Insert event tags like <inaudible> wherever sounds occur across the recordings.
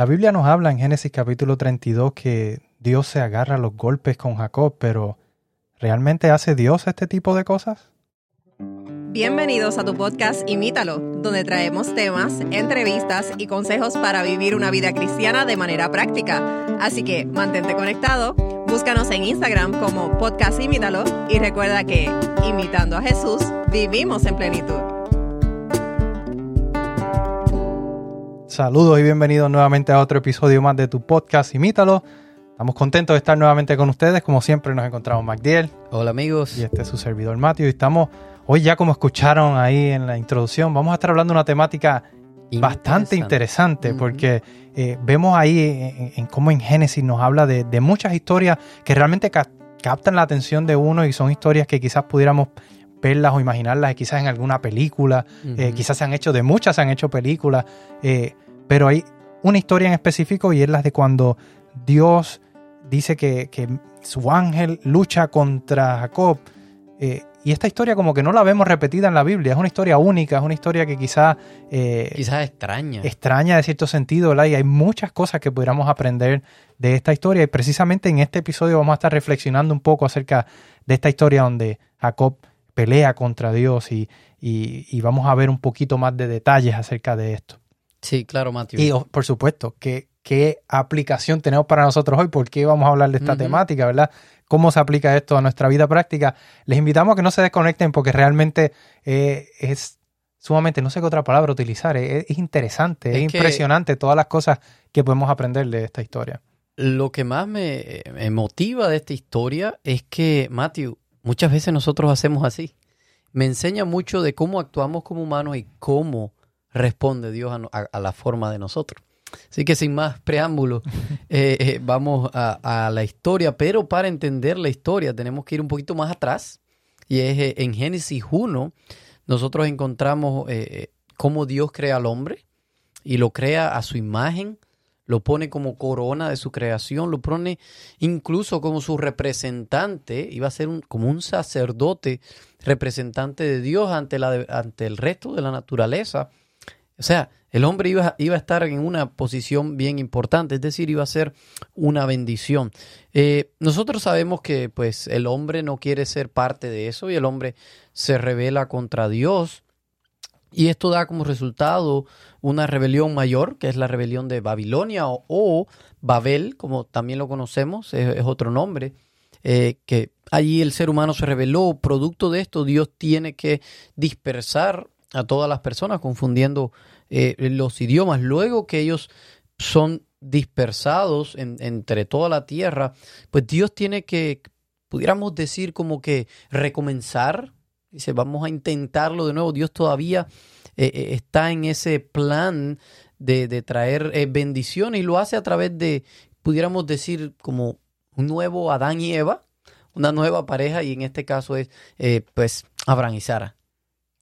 La Biblia nos habla en Génesis capítulo 32 que Dios se agarra a los golpes con Jacob, pero ¿realmente hace Dios este tipo de cosas? Bienvenidos a tu podcast Imítalo, donde traemos temas, entrevistas y consejos para vivir una vida cristiana de manera práctica. Así que mantente conectado, búscanos en Instagram como podcast Imítalo y recuerda que, imitando a Jesús, vivimos en plenitud. Saludos y bienvenidos nuevamente a otro episodio más de tu podcast Imítalo. Estamos contentos de estar nuevamente con ustedes. Como siempre nos encontramos Magdiel. Hola amigos. Y este es su servidor Matthew. Y estamos Hoy ya como escucharon ahí en la introducción, vamos a estar hablando de una temática bastante interesante porque eh, vemos ahí en, cómo en Génesis nos habla de, muchas historias que realmente captan la atención de uno y son historias que quizás pudiéramos verlas o imaginarlas quizás en alguna película, eh, quizás se han hecho, de muchas se han hecho películas, eh, pero hay una historia en específico y es la de cuando Dios dice que, que su ángel lucha contra Jacob. Y esta historia como que no la vemos repetida en la Biblia, es una historia única, es una historia que quizá... Eh, quizás extraña. Extraña de cierto sentido, ¿verdad? Y hay muchas cosas que pudiéramos aprender de esta historia. Y precisamente en este episodio vamos a estar reflexionando un poco acerca de esta historia donde Jacob pelea contra Dios y, y, vamos a ver un poquito más de detalles acerca de esto. Sí, claro, Mateo. Y oh, por supuesto, ¿qué, qué aplicación tenemos para nosotros hoy? ¿Por qué vamos a hablar de esta temática, verdad? cómo se aplica esto a nuestra vida práctica, les invitamos a que no se desconecten porque realmente eh, es sumamente, no sé qué otra palabra utilizar, es, interesante, es, impresionante todas las cosas que podemos aprender de esta historia. Lo que más me, motiva de esta historia es que, Matthew, muchas veces nosotros hacemos así. Me enseña mucho de cómo actuamos como humanos y cómo responde Dios a la forma de nosotros. Así que sin más preámbulo, <laughs> eh, eh, vamos a, la historia, pero para entender la historia tenemos que ir un poquito más atrás. Y es eh, en Génesis 1, nosotros encontramos cómo Dios crea al hombre y lo crea a su imagen, lo pone como corona de su creación, lo pone incluso como su representante, iba a ser como un sacerdote representante de Dios ante, la, ante el resto de la naturaleza. O sea, el hombre iba, iba, a estar en una posición bien importante, es decir, iba a ser una bendición. Eh, nosotros sabemos que pues el hombre no quiere ser parte de eso y el hombre se revela contra Dios. Y esto da como resultado una rebelión mayor, que es la rebelión de Babilonia o, Babel, como también lo conocemos, es, otro nombre, eh, que allí el ser humano se rebeló. Producto de esto, Dios tiene que dispersar a todas las personas, confundiendo eh, los idiomas. Luego que ellos son dispersados entre toda la tierra, pues Dios tiene que, pudiéramos decir, como que recomenzar. Dice, vamos a intentarlo de nuevo. Dios todavía eh, eh, está en ese plan de, de traer bendiciones y lo hace a través de, pudiéramos decir, como un nuevo Adán y Eva, una nueva pareja, y en este caso es, pues, Abraham y Sara.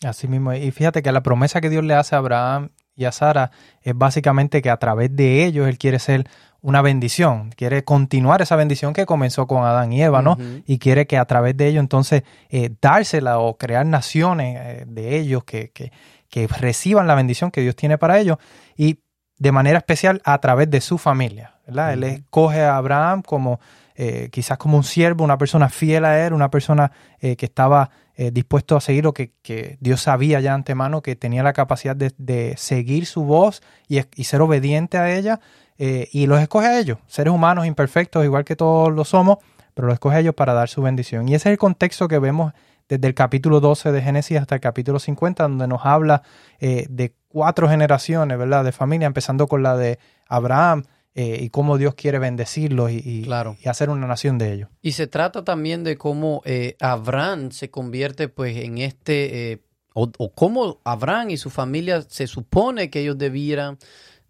Así mismo. Y fíjate que la promesa que Dios le hace a Abraham y a Sara es básicamente que a través de ellos Él quiere ser una bendición, quiere continuar esa bendición que comenzó con Adán y Eva, ¿no? Y quiere que a través de ellos entonces eh, dársela o crear naciones eh, de ellos que, que, que reciban la bendición que Dios tiene para ellos y de manera especial a través de su familia, ¿verdad? Él escoge a Abraham como eh, quizás como un siervo, una persona fiel a él, una persona eh, que estaba eh, dispuesto a seguir o que, Dios sabía ya antemano que tenía la capacidad de, seguir su voz y, ser obediente a ella, y los escoge a ellos, seres humanos imperfectos, igual que todos lo somos, pero los escoge a ellos para dar su bendición. Y ese es el contexto que vemos desde el capítulo 12 de Génesis hasta el capítulo 50, donde nos habla de cuatro generaciones, ¿verdad? De familia, empezando con la de Abraham, eh, y cómo Dios quiere bendecirlos y, y, hacer una nación de ellos. Y se trata también de cómo eh, Abraham se convierte pues en este, eh, o, cómo Abraham y su familia se supone que ellos debieran,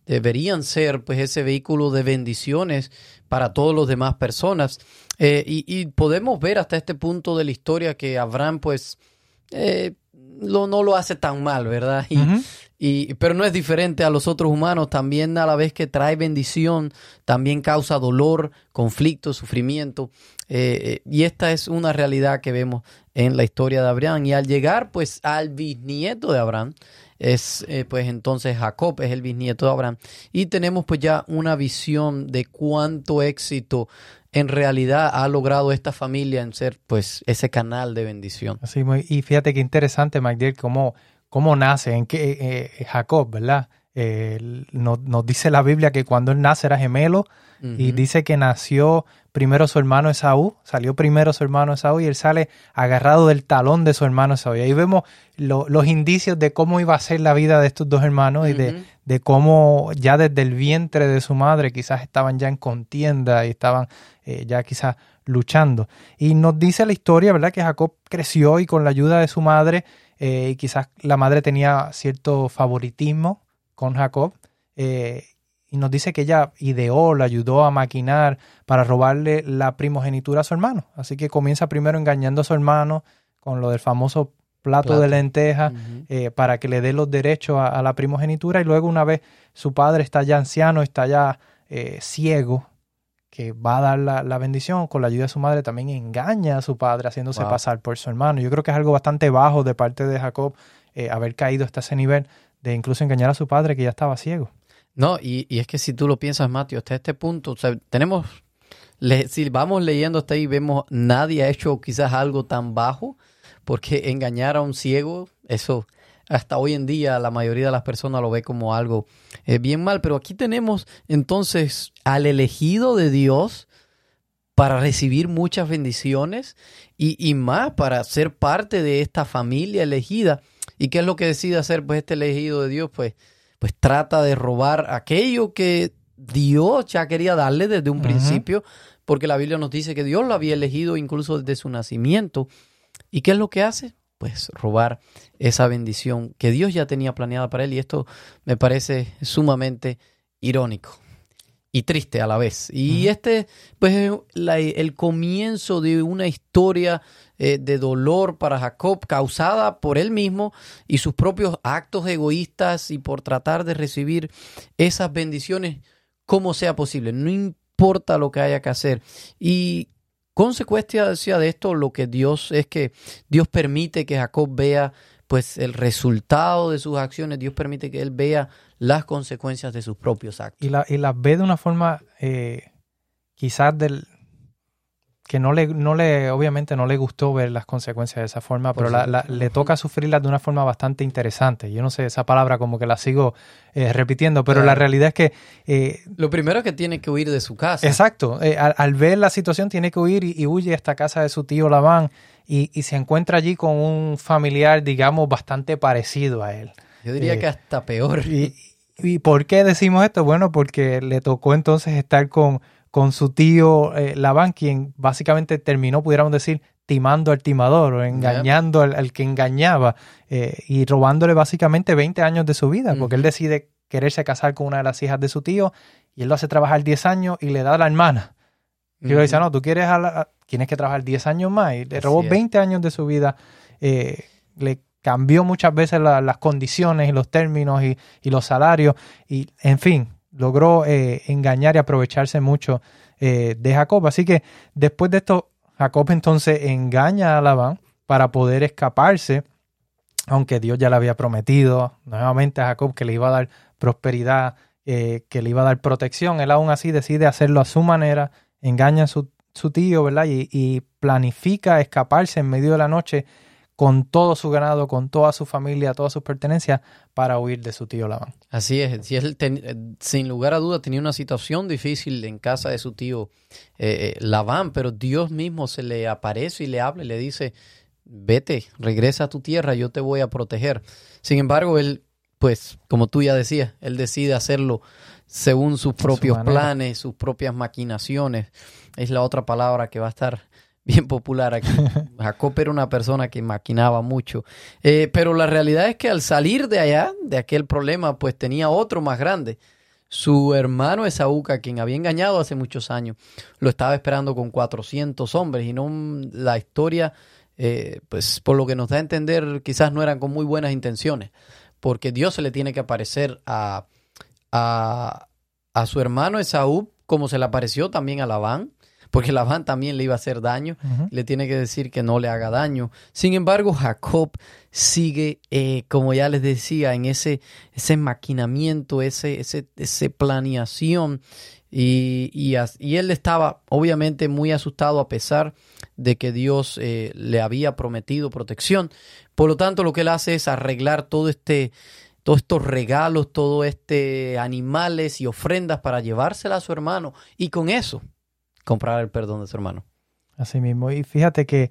deberían ser pues ese vehículo de bendiciones para todos los demás personas. Y, podemos ver hasta este punto de la historia que Abraham pues lo, no lo hace tan mal, ¿verdad? Y, y, pero no es diferente a los otros humanos, también a la vez que trae bendición, también causa dolor, conflicto, sufrimiento. Eh, eh, y esta es una realidad que vemos en la historia de Abraham. Y al llegar pues al bisnieto de Abraham, es eh, pues entonces Jacob, es el bisnieto de Abraham. Y tenemos pues ya una visión de cuánto éxito en realidad ha logrado esta familia en ser pues ese canal de bendición. Y fíjate qué interesante, Magdiel, cómo, cómo nace, en que eh, Jacob, ¿verdad? Eh, nos, nos, dice la Biblia que cuando él nace era gemelo y dice que nació primero su hermano Esaú, salió primero su hermano Esaú y él sale agarrado del talón de su hermano Esaú. Y ahí vemos los indicios de cómo iba a ser la vida de estos dos hermanos y de, de, cómo ya desde el vientre de su madre quizás estaban ya en contienda y estaban eh, ya quizás luchando. Y nos dice la historia, ¿verdad? Que Jacob creció y con la ayuda de su madre, eh, y quizás la madre tenía cierto favoritismo con Jacob. Eh, y nos dice que ella ideó, le ayudó a maquinar para robarle la primogenitura a su hermano. Así que comienza primero engañando a su hermano con lo del famoso plato, de lenteja eh, para que le dé los derechos a, la primogenitura y luego una vez su padre está ya anciano, está ya eh, ciego, que va a dar la, bendición con la ayuda de su madre, también engaña a su padre haciéndose pasar por su hermano. Yo creo que es algo bastante bajo de parte de Jacob haber caído hasta ese nivel de incluso engañar a su padre que ya estaba ciego. No, y, es que si tú lo piensas, Mateo, hasta este punto, tenemos, si vamos leyendo hasta ahí, vemos, nadie ha hecho quizás algo tan bajo, porque engañar a un ciego, eso hasta hoy en día la mayoría de las personas lo ve como algo eh, bien mal, pero aquí tenemos entonces al elegido de Dios para recibir muchas bendiciones y, y más para ser parte de esta familia elegida. ¿Y qué es lo que decide hacer pues este elegido de Dios? Pues, pues trata de robar aquello que Dios ya quería darle desde un principio, porque la Biblia nos dice que Dios lo había elegido incluso desde su nacimiento. ¿Y qué es lo que hace? Pues robar esa bendición que Dios ya tenía planeada para él. Y esto me parece sumamente irónico y triste a la vez. Y este, pues, es el comienzo de una historia eh, de dolor para Jacob causada por él mismo y sus propios actos egoístas y por tratar de recibir esas bendiciones como sea posible. No importa lo que haya que hacer. Y consecuencia de esto, lo que Dios es que Dios permite que Jacob vea pues el resultado de sus acciones, Dios permite que él vea las consecuencias de sus propios actos. Y, la, y las ve de una forma eh, quizás del que no le, no le, obviamente no le gustó ver las consecuencias de esa forma, pero le toca sufrirlas de una forma bastante interesante. Yo no sé, esa palabra como que la sigo eh, repitiendo, pero la realidad es que... Eh, Lo primero es que tiene que huir de su casa. Exacto, al, ver la situación tiene que huir y, huye a esta casa de su tío Labán y, y, se encuentra allí con un familiar, digamos, bastante parecido a él. Yo diría que hasta peor. Y, ¿Y por qué decimos esto? Bueno, porque le tocó entonces estar con, con su tío eh, Labán, quien básicamente terminó, pudiéramos decir, timando al timador o engañando al, que engañaba eh, y robándole básicamente 20 años de su vida, porque él decide quererse casar con una de las hijas de su tío y él lo hace trabajar 10 años y le da a la hermana. Y le dice, no, tú quieres tienes que trabajar 10 años más y le robó 20 años de su vida. Eh, le cambió muchas veces las condiciones y los términos y, los salarios y, en fin, logró eh, engañar y aprovecharse mucho eh, de Jacob. Así que después de esto, Jacob entonces engaña a Labán para poder escaparse, aunque Dios ya le había prometido nuevamente a Jacob que le iba a dar prosperidad, eh, que le iba a dar protección. Él aún así decide hacerlo a su manera, engaña a su, tío, ¿verdad? y planifica escaparse en medio de la noche con todo su ganado, con toda su familia, todas sus pertenencias, para huir de su tío Labán. Así es, si él eh, sin lugar a duda tenía una situación difícil en casa de su tío eh, eh, Labán, pero Dios mismo se le aparece y le habla y le dice, vete, regresa a tu tierra, yo te voy a proteger. Sin embargo, él, pues, como tú ya decías, él decide hacerlo según sus propios planes, sus propias maquinaciones. Es la otra palabra que va a estar bien popular aquí. <laughs> Jacob era una persona que maquinaba mucho. Eh, pero la realidad es que al salir de allá, de aquel problema, pues tenía otro más grande. Su hermano Esaú, a quien había engañado hace muchos años, lo estaba esperando con 400 hombres y no la historia, eh, pues por lo que nos da a entender, quizás no eran con muy buenas intenciones, porque Dios se le tiene que aparecer a, a, a su hermano Esaú como se le apareció también a Labán porque Labán también le iba a hacer daño, le tiene que decir que no le haga daño. Sin embargo, Jacob sigue, eh, como ya les decía, en ese, ese maquinamiento, ese, ese, ese planeación. Y, y él estaba obviamente muy asustado a pesar de que Dios eh, le había prometido protección. Por lo tanto, lo que él hace es arreglar todo este, todos estos regalos, todo este animales y ofrendas para llevársela a su hermano y con eso comprar el perdón de su hermano. Así mismo. Y fíjate que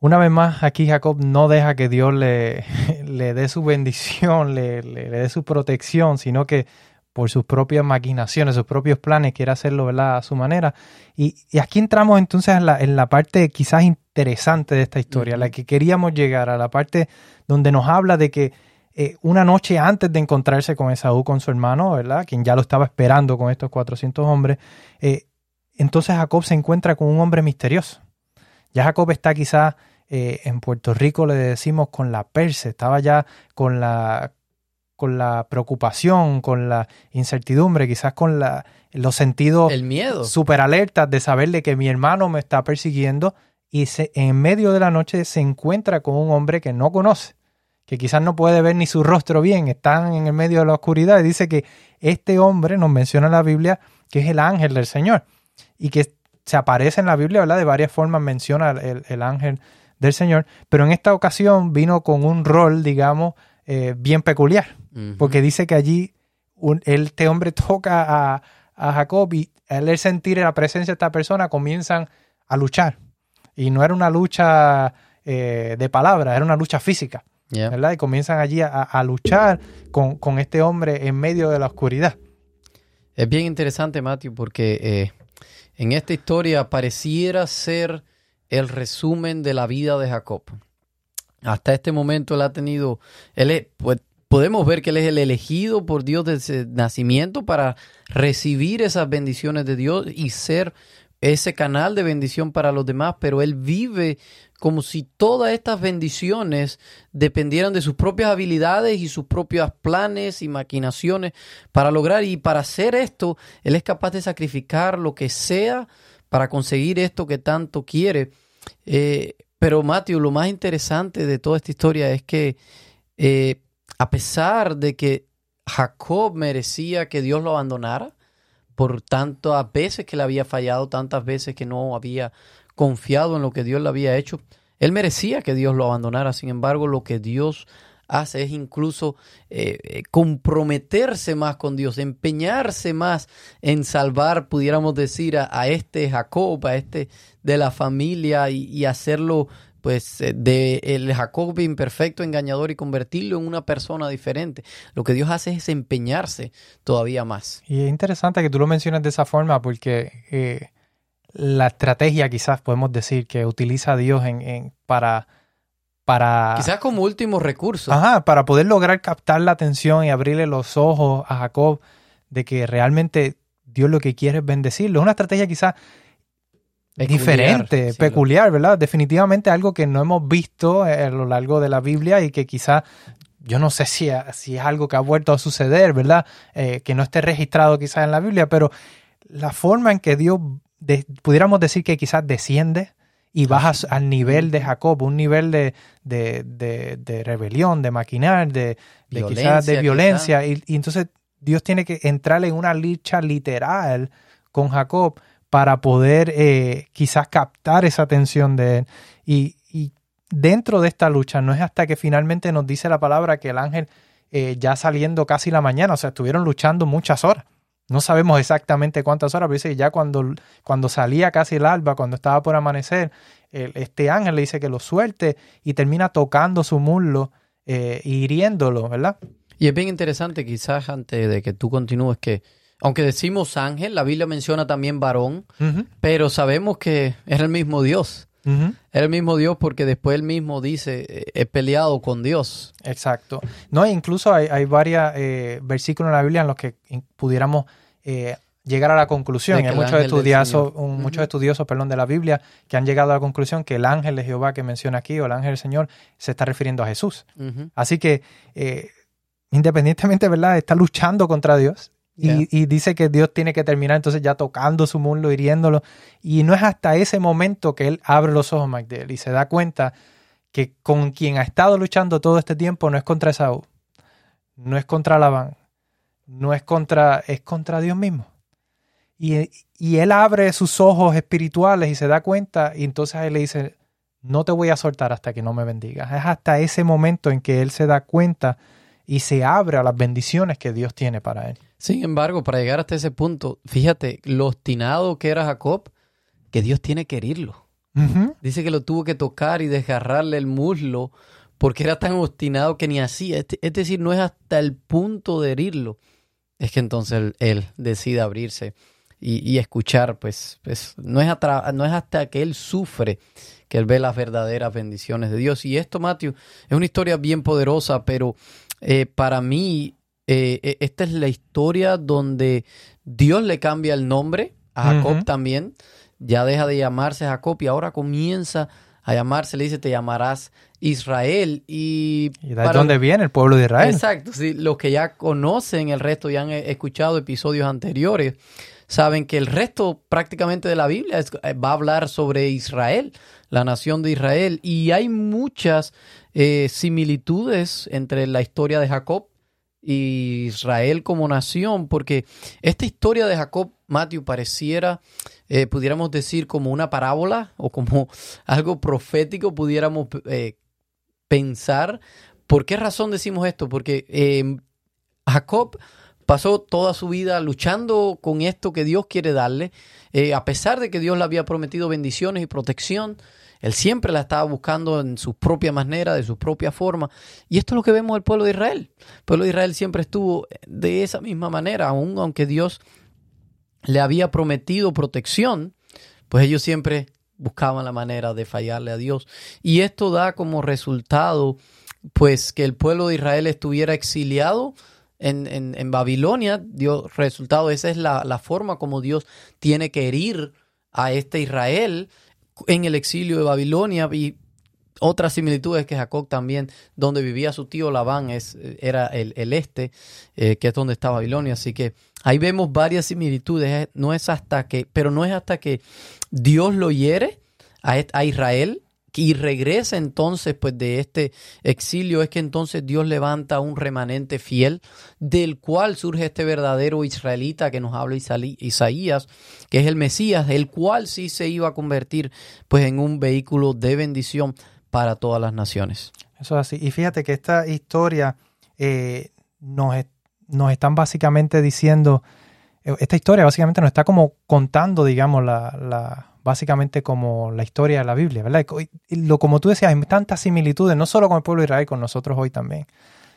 una vez más aquí Jacob no deja que Dios le, <laughs> le dé su bendición, le, le- le dé su protección, sino que por sus propias maquinaciones, sus propios planes, quiere hacerlo ¿verdad? a su manera. Y, y aquí entramos entonces en la, en la parte quizás interesante de esta historia, Ujú. la que queríamos llegar, a la parte donde nos habla de que eh, una noche antes de encontrarse con Esaú, con su hermano, ¿verdad? Quien ya lo estaba esperando con estos 400 hombres, eh, entonces Jacob se encuentra con un hombre misterioso. Ya Jacob está quizás eh, en Puerto Rico, le decimos con la perse, estaba ya con la, con la preocupación, con la incertidumbre, quizás con la, los sentidos El miedo. súper alertas de saber de que mi hermano me está persiguiendo y se, en medio de la noche se encuentra con un hombre que no conoce, que quizás no puede ver ni su rostro bien, están en el medio de la oscuridad y dice que este hombre nos menciona en la Biblia que es el ángel del Señor y que se aparece en la Biblia, ¿verdad? De varias formas menciona el, el ángel del Señor, pero en esta ocasión vino con un rol, digamos, eh, bien peculiar, porque dice que allí un- este hombre <laughs> toca a, a Jacob y al sentir la presencia de esta persona comienzan a luchar. Y no era una lucha eh, de palabras, era una lucha física. ¿verdad? Y comienzan allí a, a luchar con, con este hombre en medio de la oscuridad. Es bien interesante, Matthew, porque eh, en esta historia pareciera ser el resumen de la vida de Jacob. Hasta este momento él ha tenido, él es- pues, podemos ver que él es el elegido por Dios desde nacimiento para recibir esas bendiciones de Dios y ser ese canal de bendición para los demás, pero él vive como si todas estas bendiciones dependieran de sus propias habilidades y sus propios planes y maquinaciones para lograr y para hacer esto, él es capaz de sacrificar lo que sea para conseguir esto que tanto quiere. Eh, pero Matthew, lo más interesante de toda esta historia es que eh, a pesar de que Jacob merecía que Dios lo abandonara, por tantas veces que le había fallado, tantas veces que no había confiado en lo que Dios le había hecho, él merecía que Dios lo abandonara. Sin embargo, lo que Dios hace es incluso eh, eh, comprometerse más con Dios, empeñarse más en salvar, pudiéramos decir, a, este Jacob, a este de la familia y hacerlo pues eh, de el Jacob imperfecto, engañador y convertirlo en una persona diferente. Lo que Dios hace es empeñarse todavía más. Y es interesante que tú lo menciones de esa forma porque eh, la estrategia quizás podemos decir que utiliza Dios en, en- para, para, Quizás como último recurso. ajá, para poder lograr captar la atención y abrirle los ojos a Jacob de que realmente Dios lo que quiere es bendecirlo. Es una estrategia quizás diferente, sí, peculiar, ¿verdad? Definitivamente algo que no hemos visto eh, a lo largo de la Biblia y que quizás yo no sé si, si es algo que ha vuelto a suceder, ¿verdad? Eh, que no esté registrado quizás en la Biblia, pero la forma en que Dios, de- pudiéramos decir que quizás desciende y baja al nivel de Jacob, un nivel de, de, de- rebelión, de maquinar, de, quizás de Violencia, violencia. Y, y entonces Dios tiene que entrar en una lucha literal con Jacob para poder eh, quizás captar esa atención de él. Y, y dentro de esta lucha no es hasta que finalmente nos dice la palabra que el ángel eh, ya saliendo casi la mañana, o sea, estuvieron luchando muchas horas. No sabemos exactamente cuántas horas, pero dice que ya cuando, cuando salía casi el alba, cuando estaba por amanecer, este ángel le dice que lo suelte y termina tocando su muslo eh, hiriéndolo, ¿verdad? Y es bien interesante, quizás antes de que tú continúes, que aunque decimos ángel, la Biblia menciona también varón, pero sabemos que era el mismo Dios. ujú. Era el mismo Dios porque después él mismo dice, eh, he peleado con Dios. Exacto. No, incluso hay, hay varios versículos en la Biblia en los que pudiéramos eh, llegar a la conclusión. Hay muchos estudiosos, muchos estudiosos perdón, de la Biblia que han llegado a la conclusión que el ángel de Jehová que menciona aquí, o el ángel del Señor, se está refiriendo a Jesús. Así que, eh, independientemente, ¿verdad?, está luchando contra Dios Y, y, dice que Dios tiene que terminar entonces ya tocando su muslo, hiriéndolo. Y no es hasta ese momento que él abre los ojos, McDale, y se da cuenta que con quien ha estado luchando todo este tiempo no es contra Esaú, no es contra Labán, no es contra, es contra Dios mismo. Y, y él abre sus ojos espirituales y se da cuenta, y entonces él le dice, no te voy a soltar hasta que no me bendigas. Es hasta ese momento en que él se da cuenta y se abre a las bendiciones que Dios tiene para él. Sin embargo, para llegar hasta ese punto, fíjate lo obstinado que era Jacob, que Dios tiene que herirlo. Dice que lo tuvo que tocar y desgarrarle el muslo porque era tan obstinado que ni así. Es decir, no es hasta el punto de herirlo. Es que entonces él, decide abrirse y, escuchar, pues, pues no, es no es hasta que él sufre que él ve las verdaderas bendiciones de Dios. Y esto, Matthew, es una historia bien poderosa, pero eh, para mí, eh, e, esta es la historia donde Dios le cambia el nombre a Jacob también. Ya deja de llamarse Jacob y ahora comienza a llamarse, le dice, te llamarás Israel. Y, de dónde viene el pueblo de Israel. Exacto, sí, los que ya conocen el resto y han escuchado episodios anteriores, saben que el resto prácticamente de la Biblia eh, va a hablar sobre Israel, la nación de Israel. Y hay muchas eh, similitudes entre la historia de Jacob y Israel como nación, porque esta historia de Jacob, Matthew, pareciera, eh, pudiéramos decir, como una parábola o como <laughs> algo profético, pudiéramos pensar. ¿Por qué razón decimos esto? Porque Jacob pasó toda su vida luchando con esto que Dios quiere darle, a pesar de que Dios le había prometido bendiciones y protección, él siempre la estaba buscando en su propia manera, de su propia forma. Y esto es lo que vemos del pueblo de Israel. El pueblo de Israel siempre estuvo de esa misma manera, aun aunque Dios le había prometido protección, pues ellos siempre buscaban la manera de fallarle a Dios. Y esto da como resultado, pues, que el pueblo de Israel estuviera exiliado en, en, Babilonia. Dio resultado, esa es la, la forma como Dios tiene que herir a este Israel en el exilio de Babilonia y otras similitudes que Jacob también, donde vivía su tío Labán, es, era el, este, eh, que es donde está Babilonia. Así que ahí vemos varias similitudes. No es hasta que, pero no es hasta que Dios lo hiere a, a Israel y regresa entonces pues de este exilio es que entonces Dios levanta un remanente fiel del cual surge este verdadero israelita que nos habla Isaías, que es el Mesías, el cual sí se iba a convertir pues en un vehículo de bendición para todas las naciones. Eso es así. Y fíjate que esta historia eh, nos, nos están básicamente diciendo, eh, esta historia básicamente nos está como contando, digamos, la, la básicamente como la historia de la Biblia, ¿verdad? Y lo, como tú decías, hay tantas similitudes, no solo con el pueblo de Israel, con nosotros hoy también.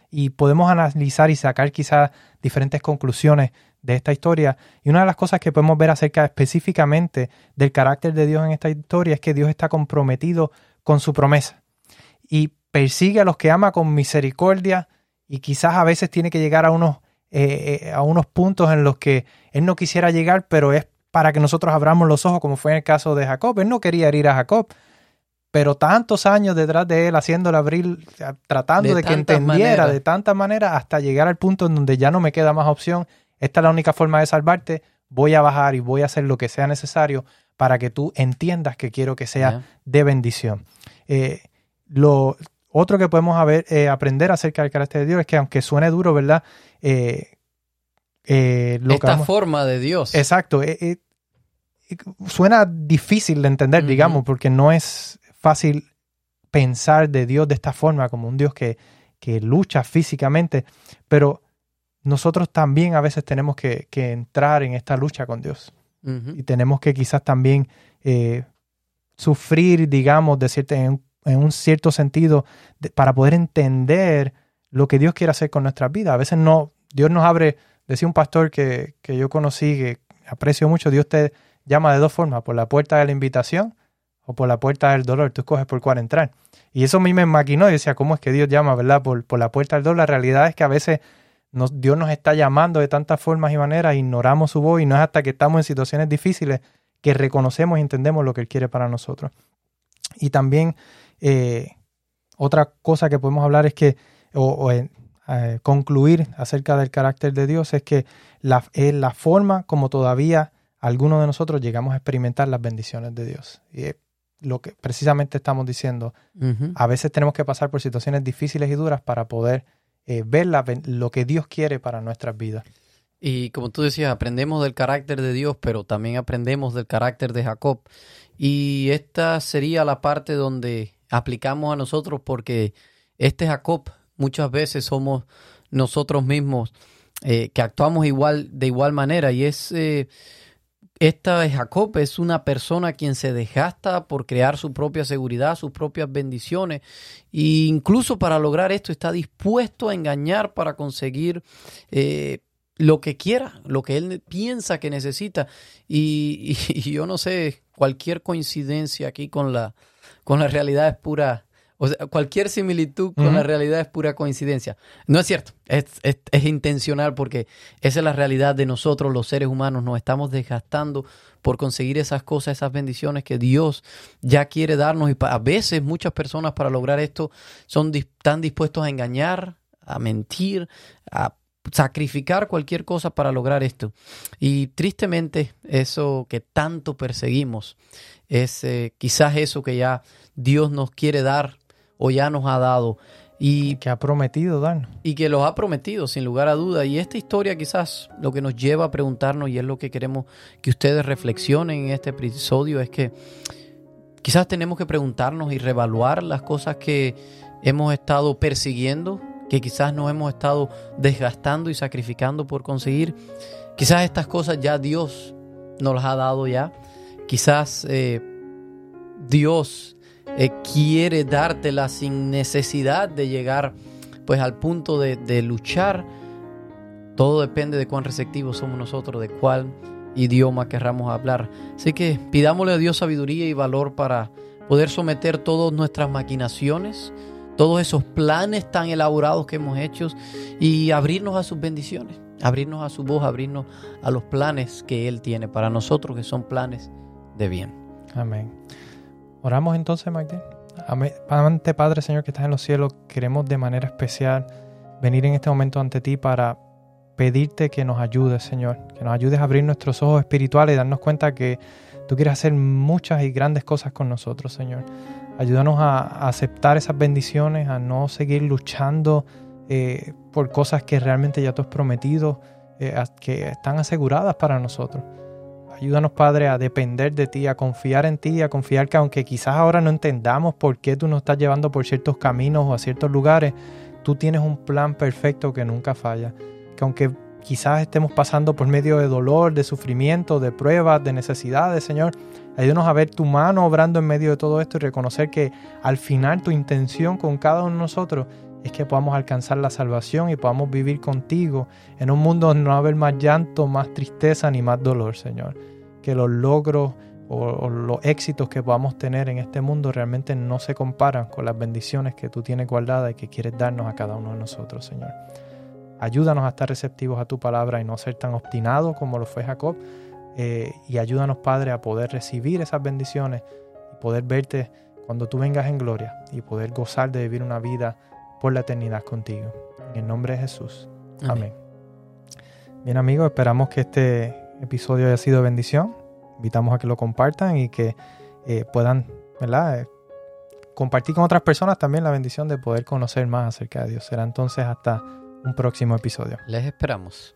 Y podemos analizar y sacar quizás diferentes conclusiones de esta historia. Y una de las cosas que podemos ver acerca específicamente del carácter de Dios en esta historia es que Dios está comprometido con su promesa. Y persigue a los que ama con misericordia y quizás a veces tiene que llegar a unos, eh, eh, a unos puntos en los que Él no quisiera llegar, pero es para que nosotros abramos los ojos, como fue en el caso de Jacob. Él no quería herir a Jacob, pero tantos años detrás de él, haciéndole abrir, tratando de, que entendiera de tanta manera hasta llegar al punto en donde ya no me queda más opción. Esta es la única forma de salvarte. Voy a bajar y voy a hacer lo que sea necesario para que tú entiendas que quiero que sea de bendición. Eh, lo otro que podemos eh, aprender acerca del carácter de Dios es que aunque suene duro, ¿verdad? Eh, Esta forma de Dios. Exacto suena difícil de entender, digamos, porque no es fácil pensar de Dios de esta forma, como un Dios que, que lucha físicamente, pero nosotros también a veces tenemos que, que entrar en esta lucha con Dios. Y tenemos que quizás también eh, sufrir, digamos, de en, un cierto sentido, para poder entender lo que Dios quiere hacer con nuestras vidas. A veces no, Dios nos abre, decía un pastor que, que yo conocí, que aprecio mucho, Dios te, llama de dos formas, por la puerta de la invitación o por la puerta del dolor. Tú escoges por cuál entrar. Y eso a mí me maquinó y decía, ¿cómo es que Dios llama, verdad? Por, por la puerta del dolor. La realidad es que a veces Dios nos está llamando de tantas formas y maneras, ignoramos su voz y no es hasta que estamos en situaciones difíciles que reconocemos y entendemos lo que Él quiere para nosotros. Y también eh, otra cosa que podemos hablar es que, o, eh, concluir acerca del carácter de Dios es que la, es la forma como todavía algunos de nosotros llegamos a experimentar las bendiciones de Dios. Y es lo que precisamente estamos diciendo. A veces tenemos que pasar por situaciones difíciles y duras para poder eh, ver la lo que Dios quiere para nuestras vidas. Y como tú decías, aprendemos del carácter de Dios, pero también aprendemos del carácter de Jacob. Y esta sería la parte donde aplicamos a nosotros porque este Jacob muchas veces somos nosotros mismos eh, que actuamos igual de igual manera y es eh, esta Jacob es una persona quien se desgasta por crear su propia seguridad, sus propias bendiciones e incluso para lograr esto está dispuesto a engañar para conseguir eh, lo que quiera, lo que él piensa que necesita. Y, y- y yo no sé, cualquier coincidencia aquí con la, con la realidad es pura, o sea, cualquier similitud con la realidad es pura coincidencia. No es cierto, es, es- es intencional porque esa es la realidad de nosotros los seres humanos. Nos estamos desgastando por conseguir esas cosas, esas bendiciones que Dios ya quiere darnos. Y a veces muchas personas para lograr esto son dis- están dispuestos a engañar, a mentir, a sacrificar cualquier cosa para lograr esto. Y tristemente eso que tanto perseguimos es eh, quizás eso que ya Dios nos quiere dar o ya nos ha dado y, Que ha prometido darnos. y que los ha prometido sin lugar a duda. Y esta historia quizás lo que nos lleva a preguntarnos y es lo que queremos que ustedes reflexionen en este episodio es que quizás tenemos que preguntarnos y reevaluar las cosas que hemos estado persiguiendo, que quizás nos hemos estado desgastando y sacrificando por conseguir. Quizás estas cosas ya Dios nos las ha dado ya. Quizás eh, Dios eh, quiere dártela sin necesidad de llegar pues al punto de, de luchar. Todo depende de cuán receptivos somos nosotros, de cuál idioma querramos hablar. Así que pidámosle a Dios sabiduría y valor para poder someter todas nuestras maquinaciones, todos esos planes tan elaborados que hemos hecho y abrirnos a sus bendiciones, abrirnos a su voz, abrirnos a los planes que Él tiene para nosotros, que son planes de bien. Amén. Oramos entonces, Magdalena. Amante Padre, Señor, que estás en los cielos, queremos de manera especial venir en este momento ante ti para pedirte que nos ayudes, Señor, que nos ayudes a abrir nuestros ojos espirituales y darnos cuenta que tú quieres hacer muchas y grandes cosas con nosotros, Señor. Ayúdanos a, aceptar esas bendiciones, a no seguir luchando eh, por cosas que realmente ya tú has prometido, eh, que están aseguradas para nosotros. Ayúdanos, Padre, a depender de ti, a confiar en ti, a confiar que aunque quizás ahora no entendamos por qué tú nos estás llevando por ciertos caminos o a ciertos lugares, tú tienes un plan perfecto que nunca falla. Que aunque quizás estemos pasando por medio de dolor, de sufrimiento, de pruebas, de necesidades, Señor, ayúdanos a ver tu mano obrando en medio de todo esto y reconocer que al final tu intención con cada uno de nosotros es que podamos alcanzar la salvación y podamos vivir contigo en un mundo donde no va a haber más llanto, más tristeza ni más dolor, Señor. Que los logros o, los éxitos que podamos tener en este mundo realmente no se comparan con las bendiciones que tú tienes guardadas y que quieres darnos a cada uno de nosotros, Señor. Ayúdanos a estar receptivos a tu palabra y no ser tan obstinados como lo fue Jacob. eh, y ayúdanos, Padre, a poder recibir esas bendiciones y poder verte cuando tú vengas en gloria y poder gozar de vivir una vida por la eternidad contigo. En el nombre de Jesús. Amén. Bien amigos, esperamos que este episodio haya sido de bendición. Invitamos a que lo compartan y que eh, puedan, ¿verdad? Eh, compartir con otras personas también la bendición de poder conocer más acerca de Dios. Será entonces hasta un próximo episodio. Les esperamos.